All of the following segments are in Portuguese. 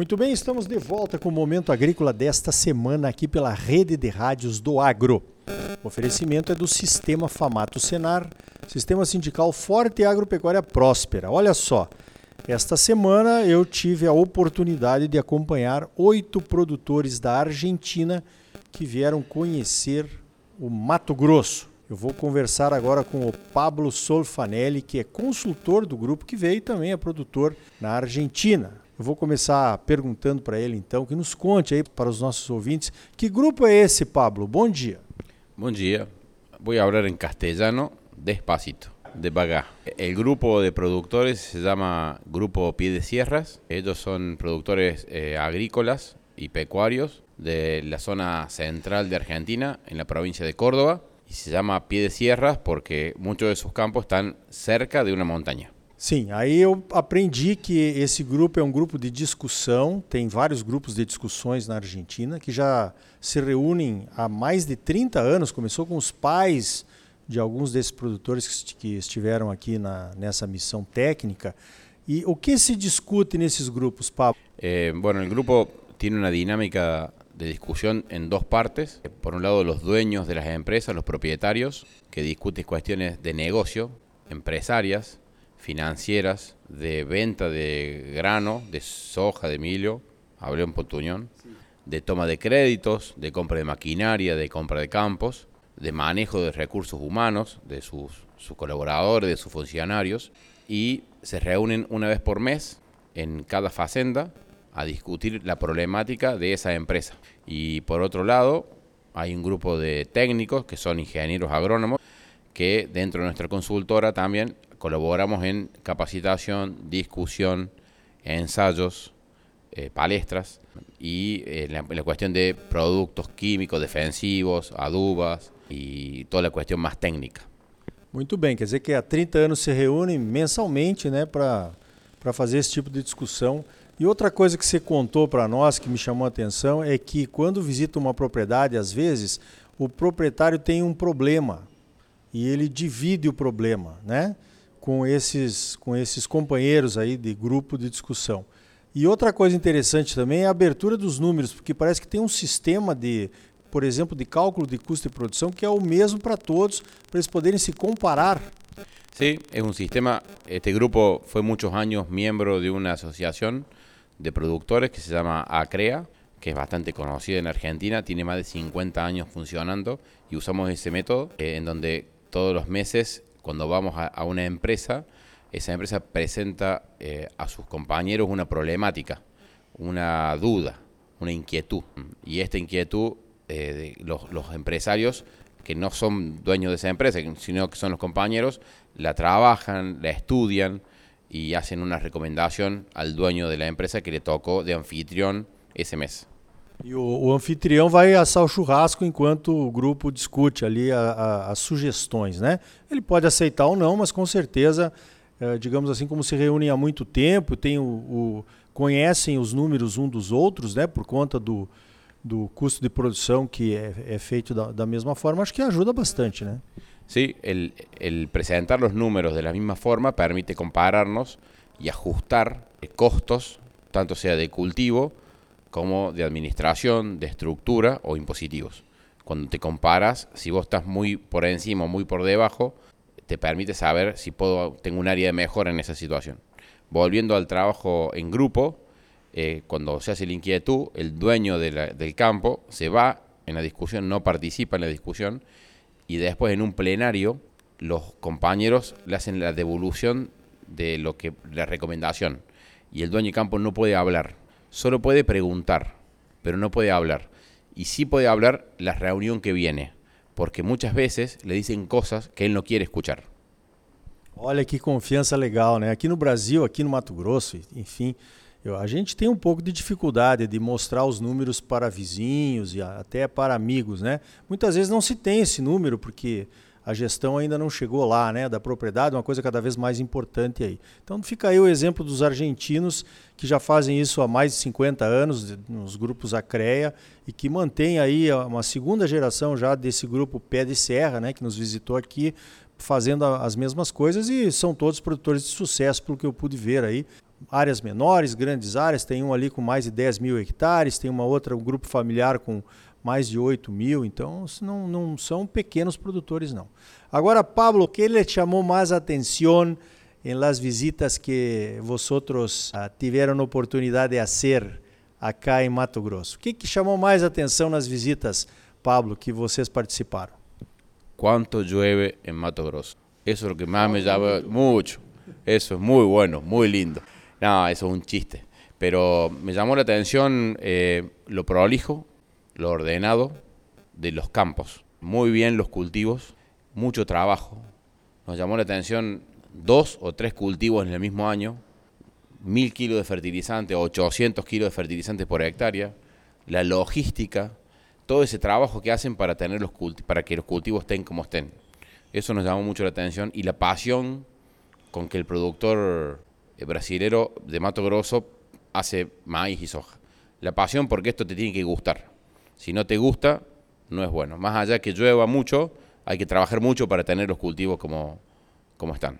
Muito bem, estamos de volta com o Momento Agrícola desta semana aqui pela Rede de Rádios do Agro. O oferecimento é do Sistema Famato Senar, Sistema Sindical Forte e Agropecuária Próspera. Olha só, esta semana eu tive a oportunidade de acompanhar oito produtores da Argentina que vieram conhecer o Mato Grosso. Eu vou conversar agora com o Pablo Solfanelli, que é consultor do grupo que veio e também é produtor na Argentina. Eu vou começar perguntando para ele então, que nos conte aí para os nossos ouvintes, que grupo é esse, Pablo? Bom dia. Bom dia. Voy a hablar en castellano despacito, devagar. El grupo de productores se llama Grupo Pie de Sierras. Ellos son productores eh, agrícolas y pecuarios de la zona central de Argentina, en la provincia de Córdoba. Y se llama Pie Sierras porque muchos de sus campos están cerca de una montaña. Sim, aí eu aprendi que esse grupo é um grupo de discussão, tem vários grupos de discussões na Argentina que já se reúnem há mais de 30 anos, começou com os pais de alguns desses produtores que estiveram aqui na, nessa missão técnica. E o que se discute nesses grupos, Pablo? Eh, el grupo tiene una dinámica de discusión en dos partes. Por un lado, los dueños de las empresas, los propietarios, que discuten cuestiones de negocio, empresarias, financieras, de venta de grano, de soja, de milho, hablé en Pontuñón, de toma de créditos, de compra de maquinaria, de compra de campos, de manejo de recursos humanos, de sus, sus colaboradores, de sus funcionarios, y se reúnen una vez por mes en cada facenda a discutir la problemática de esa empresa. Y por otro lado, hay un grupo de técnicos que son ingenieros agrónomos que dentro de nuestra consultora también colaboramos en capacitación, discusión, ensayos, eh, palestras y eh, la, la, cuestión de productos químicos defensivos, adubas e toda a questão mais técnica. Muito bem, quer dizer que há 30 anos se reúnem mensalmente né, para fazer esse tipo de discussão. E outra coisa que você contou para nós que me chamou a atenção é que quando visita uma propriedade, às vezes, o proprietário tem um problema e ele divide o problema, né? Com esses, com esses companheiros aí de grupo de discussão. E outra coisa interessante também é a abertura dos números, porque parece que tem um sistema de, por exemplo, de cálculo de custo de produção que é o mesmo para todos, para eles poderem se comparar. Sí, es un sistema, este grupo fue muchos años miembro de una asociación de productores que se llama ACREA, que es bastante conocida en Argentina, tiene más de 50 años funcionando y usamos ese método eh, en donde todos los meses, cuando vamos a, una empresa, esa empresa presenta eh, a sus compañeros una problemática, una duda, una inquietud. Y esta inquietud, eh, de los, los, empresarios que no son dueños de esa empresa, sino que son los compañeros, la trabajan, la estudian y hacen una recomendación al dueño de la empresa que le tocó de anfitrión esse mês. E o, o, anfitrião vai assar o churrasco enquanto o grupo discute ali a, a, as sugestões, né? Ele pode aceitar ou não, mas com certeza, é, digamos assim, como se reúnem há muito tempo, tem o, o, conhecem os números um dos outros, né? Por conta do, do custo de produção que é, é feito da, da, mesma forma, acho que ajuda bastante, né? Sí, el, el presentar los números de la misma forma permite compararnos y ajustar costos, tanto sea de cultivo, como de administración, de estructura o impositivos. Cuando te comparas, si vos estás muy por encima o muy por debajo, te permite saber si puedo, tengo un área de mejora en esa situación. Volviendo al trabajo en grupo, eh, cuando se hace la inquietud, el dueño del campo se va en la discusión, no participa en la discusión y después en un plenario los compañeros le hacen la devolución de lo que la recomendación y el dueño de campo no puede hablar solo puede preguntar, pero no puede hablar. Y sí puede hablar la reunión que viene, porque muchas veces le dicen cosas que él no quiere escuchar. Olha que confiança legal, né? Aqui no Brasil, aqui no Mato Grosso, enfim, eu, a gente tem um pouco de dificuldade de mostrar os números para vizinhos e até para amigos, né? Muitas vezes não se tem esse número porque a gestão ainda não chegou lá, né, da propriedade, uma coisa cada vez mais importante aí. Então fica aí o exemplo dos argentinos que já fazem isso há mais de 50 anos nos grupos Acreia e que mantém aí uma segunda geração já desse grupo Pé de Serra, né, que nos visitou aqui, fazendo as mesmas coisas e são todos produtores de sucesso, pelo que eu pude ver aí. áreas menores, grandes áreas, tem um ali com mais de 10 mil hectares, tem uma outra, um grupo familiar com mais de 8 mil, então não, não são pequenos produtores não. Agora, Pablo, o que lhe chamou mais atenção em las visitas que vosotros uh, tiveram oportunidade de fazer acá em Mato Grosso? O que, que chamou mais atenção nas visitas, Pablo, que vocês participaram? Quanto llueve em Mato Grosso. Eso es lo que más me llama mucho. Eso es muy bueno, muy lindo. No, eso es un chiste. Pero me llamó la atención eh, lo prolijo, lo ordenado de los campos. Muy bien los cultivos, mucho trabajo. Nos llamó la atención dos o tres cultivos en el mismo año, mil kilos de fertilizante, 800 kilos de fertilizante por hectárea, la logística, todo ese trabajo que hacen para, tener los para que los cultivos estén como estén. Eso nos llamó mucho la atención y la pasión con que el productor eh, brasilero de Mato Grosso hace maíz y soja. La pasión porque esto te tiene que gustar. Si no te gusta, no es bueno. Más allá que llueva mucho, hay que trabajar mucho para tener los cultivos como, como están.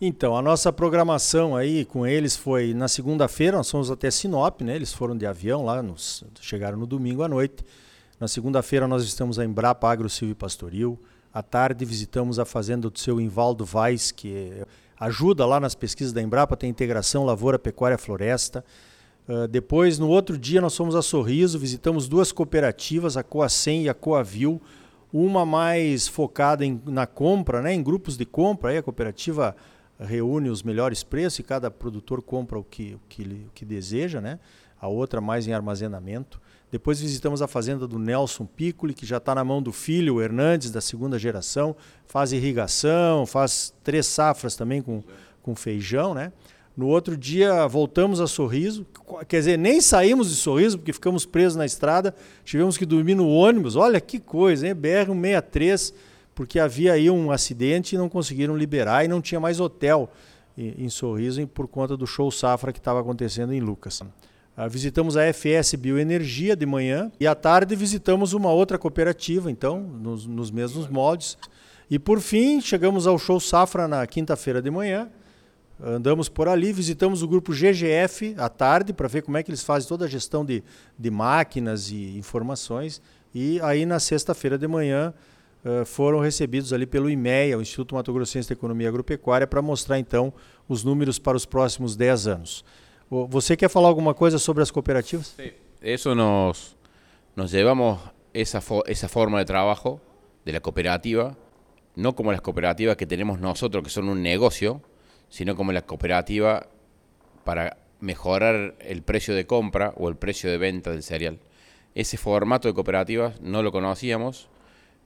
Então, a nossa programação aí com eles foi na segunda-feira, nós fomos até Sinop, né? Eles foram de avião lá, nos, chegaram no domingo à noite. Na segunda-feira nós estamos em Embrapa Agro Silvio Pastoril. À tarde visitamos a fazenda do seu Invaldo Vaz, que ajuda lá nas pesquisas da Embrapa, tem integração lavoura, pecuária, floresta. Uh, depois, no outro dia, nós fomos a Sorriso, visitamos duas cooperativas, a Coacem e a Coavil, uma mais focada em, na compra, né, em grupos de compra, aí a cooperativa reúne os melhores preços e cada produtor compra o que, o que, o que deseja, né? a outra mais em armazenamento. Depois visitamos a fazenda do Nelson Piccoli, que já está na mão do filho, o Hernandes, da segunda geração, faz irrigação, faz três safras também com, com feijão. Né? No outro dia voltamos a Sorriso, quer dizer, nem saímos de Sorriso porque ficamos presos na estrada, tivemos que dormir no ônibus. Olha que coisa, hein? BR-163 porque havia aí um acidente e não conseguiram liberar e não tinha mais hotel em Sorriso por conta do show safra que estava acontecendo em Lucas. Uh, visitamos a FS Bioenergia de manhã e à tarde visitamos uma outra cooperativa, então, nos, nos mesmos moldes. E por fim, chegamos ao show safra na quinta-feira de manhã. Andamos por ali, visitamos o grupo GGF à tarde para ver como é que eles fazem toda a gestão de, de máquinas e informações. E aí na sexta-feira de manhã uh, foram recebidos ali pelo IMEA, o Instituto Mato Grossense de Economia Agropecuária, para mostrar então os números para os próximos 10 anos. ¿Você quer falar alguma coisa sobre as cooperativas? Sí. Eso nos, nos llevamos esa, fo esa forma de trabajo de la cooperativa, no como las cooperativas que tenemos nosotros, que son un negocio, sino como la cooperativa para mejorar el precio de compra o el precio de venta del cereal. Ese formato de cooperativas no lo conocíamos,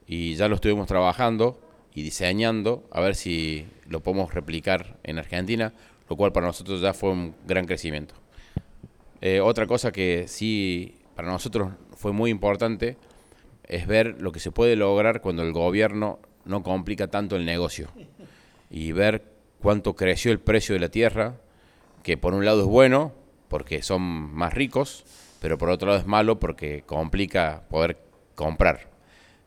y ya lo estuvimos trabajando y diseñando a ver si lo podemos replicar en Argentina, lo cual para nosotros ya fue un gran crecimiento. Eh, otra cosa que sí para nosotros fue muy importante es ver lo que se puede lograr cuando el gobierno no complica tanto el negocio y ver cuánto creció el precio de la tierra, que por un lado es bueno porque son más ricos, pero por otro lado es malo porque complica poder comprar.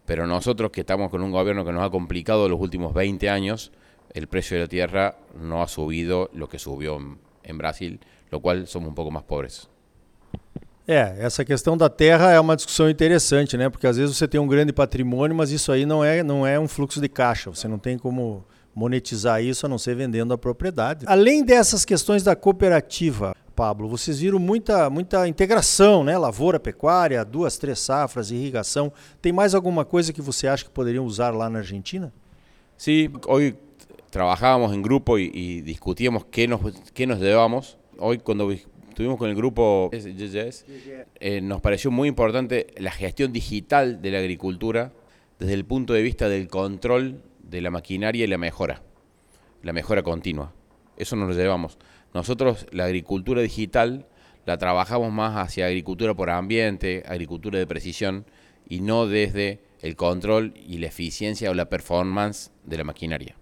Pero nosotros que estamos con un gobierno que nos ha complicado los últimos 20 años, el precio de la tierra no ha subido lo que subió em Brasil, lo cual somos um pouco mais pobres. É, essa questão da terra é uma discussão interessante, né? Porque às vezes você tem um grande patrimônio, mas isso aí não é, não é um fluxo de caixa. Você não tem como monetizar isso a não ser vendendo a propriedade. Além dessas questões da cooperativa, Pablo, vocês viram muita, muita integração, né? Lavoura, pecuária, duas, três safras, irrigação. Tem mais alguma coisa que você acha que poderiam usar lá na Argentina? Sí, hoy trabajábamos en grupo y, y discutíamos qué nos, qué nos llevamos. Hoy cuando estuvimos con el grupo eh, nos pareció muy importante la gestión digital de la agricultura desde el punto de vista del control de la maquinaria y la mejora, la mejora continua. Eso nos lo llevamos. Nosotros la agricultura digital la trabajamos más hacia agricultura por ambiente, agricultura de precisión y no desde el control y la eficiencia o la performance de la maquinaria.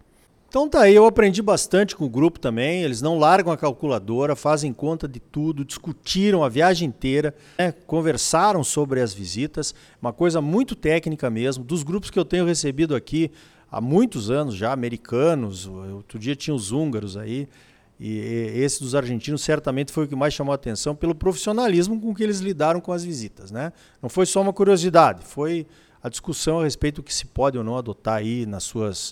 Então tá aí, eu aprendi bastante com o grupo também. Eles não largam a calculadora, fazem conta de tudo, discutiram a viagem inteira, né? conversaram sobre as visitas, uma coisa muito técnica mesmo. Dos grupos que eu tenho recebido aqui há muitos anos já, americanos, outro dia tinha os húngaros aí, E esse dos argentinos certamente foi o que mais chamou a atenção pelo profissionalismo com que eles lidaram com as visitas. Né? Não foi só uma curiosidade, foi a discussão a respeito do que se pode ou não adotar aí nas suas,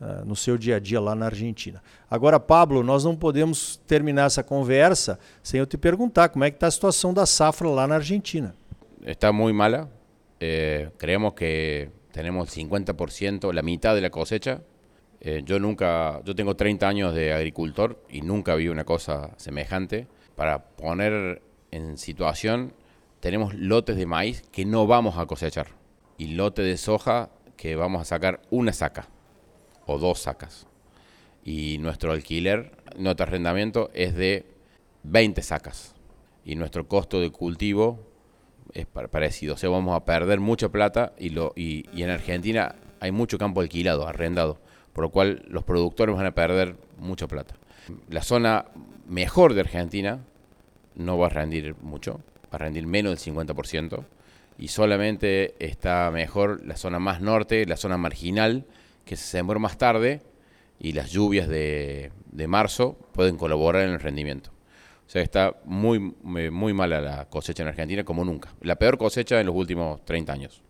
uh, no seu dia a dia lá na Argentina. Agora, Pablo, nós não podemos terminar essa conversa sem eu te perguntar como é que está a situação da safra lá na Argentina. Está muito mala. Eh, creemos que tenemos 50%, la mitad de la cosecha Eh, yo nunca, yo tengo 30 años de agricultor y nunca vi una cosa semejante. Para poner en situación, tenemos lotes de maíz que no vamos a cosechar y lotes de soja que vamos a sacar una saca o dos sacas. Y nuestro alquiler, nuestro arrendamiento es de 20 sacas. Y nuestro costo de cultivo es parecido. O sea, vamos a perder mucha plata y, lo, y en Argentina hay mucho campo alquilado, arrendado por lo cual los productores van a perder mucha plata. La zona mejor de Argentina no va a rendir mucho, va a rendir menos del 50%, y solamente está mejor la zona más norte, la zona marginal, que se sembró más tarde, y las lluvias de, de marzo pueden colaborar en el rendimiento. Sea, está muy, muy mala la cosecha en Argentina como nunca. La peor cosecha en los últimos 30 años.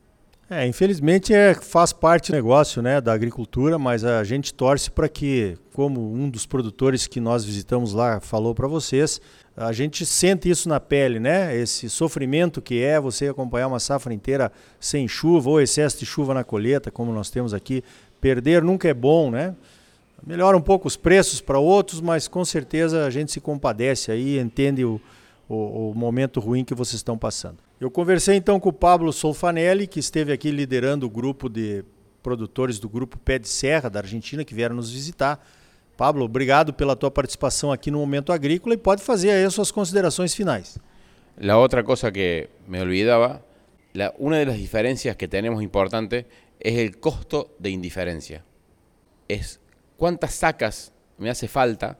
É, infelizmente é, faz parte do negócio né, da agricultura, mas a gente torce para que, como um dos produtores que nós visitamos lá falou para vocês, a gente sente isso na pele, né? Esse sofrimento que é você acompanhar uma safra inteira sem chuva ou excesso de chuva na colheita, como nós temos aqui. Perder nunca é bom, né? Melhora um pouco os preços para outros, mas com certeza a gente se compadece aí, entende o, o, o momento ruim que vocês estão passando. Eu conversei então com o Pablo Solfanelli, que esteve aqui liderando o grupo de produtores do grupo Pé de Serra da Argentina que vieram nos visitar. Pablo, obrigado pela tua participação aqui no Momento Agrícola e pode fazer aí as suas considerações finais. La otra cosa que me olvidaba, la, las diferencias que tenemos importante es el costo de indiferencia. Es cuántas sacas me hace falta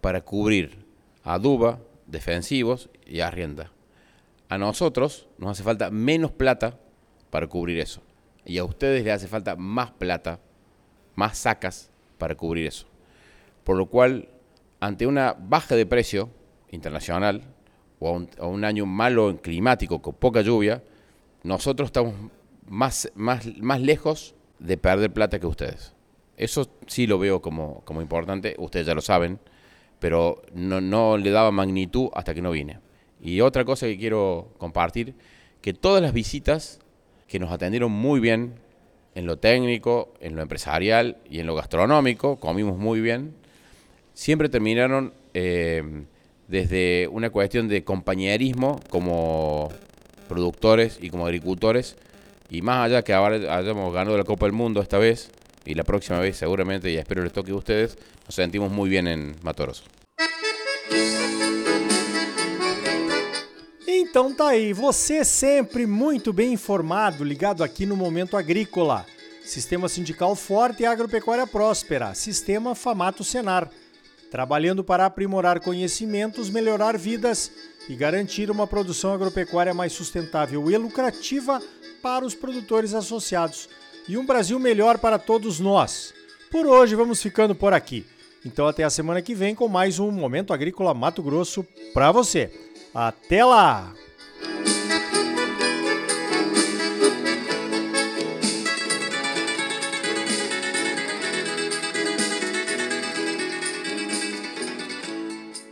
para cubrir aduba, defensivos y arrienda. A nosotros nos hace falta menos plata para cubrir eso. Y a ustedes les hace falta más plata, más sacas para cubrir eso. Por lo cual, ante una baja de precio internacional o un, un año malo en climático con poca lluvia, nosotros estamos más, más, más lejos de perder plata que ustedes. Eso sí lo veo como, como importante, ustedes ya lo saben, pero no, no le daba magnitud hasta que no vine. Y otra cosa que quiero compartir, que todas las visitas que nos atendieron muy bien en lo técnico, en lo empresarial y en lo gastronómico, comimos muy bien, siempre terminaron eh, desde una cuestión de compañerismo como productores y como agricultores, y más allá que ahora hayamos ganado la Copa del Mundo esta vez, y la próxima vez seguramente, y espero les toque a ustedes, nos sentimos muy bien en Matoros. Então tá aí, você sempre muito bem informado, ligado aqui no Momento Agrícola. Sistema sindical forte e agropecuária próspera. Sistema Famato Senar. Trabalhando para aprimorar conhecimentos, melhorar vidas e garantir uma produção agropecuária mais sustentável e lucrativa para os produtores associados. E um Brasil melhor para todos nós. Por hoje vamos ficando por aqui. Então até a semana que vem com mais um Momento Agrícola Mato Grosso para você. Até lá!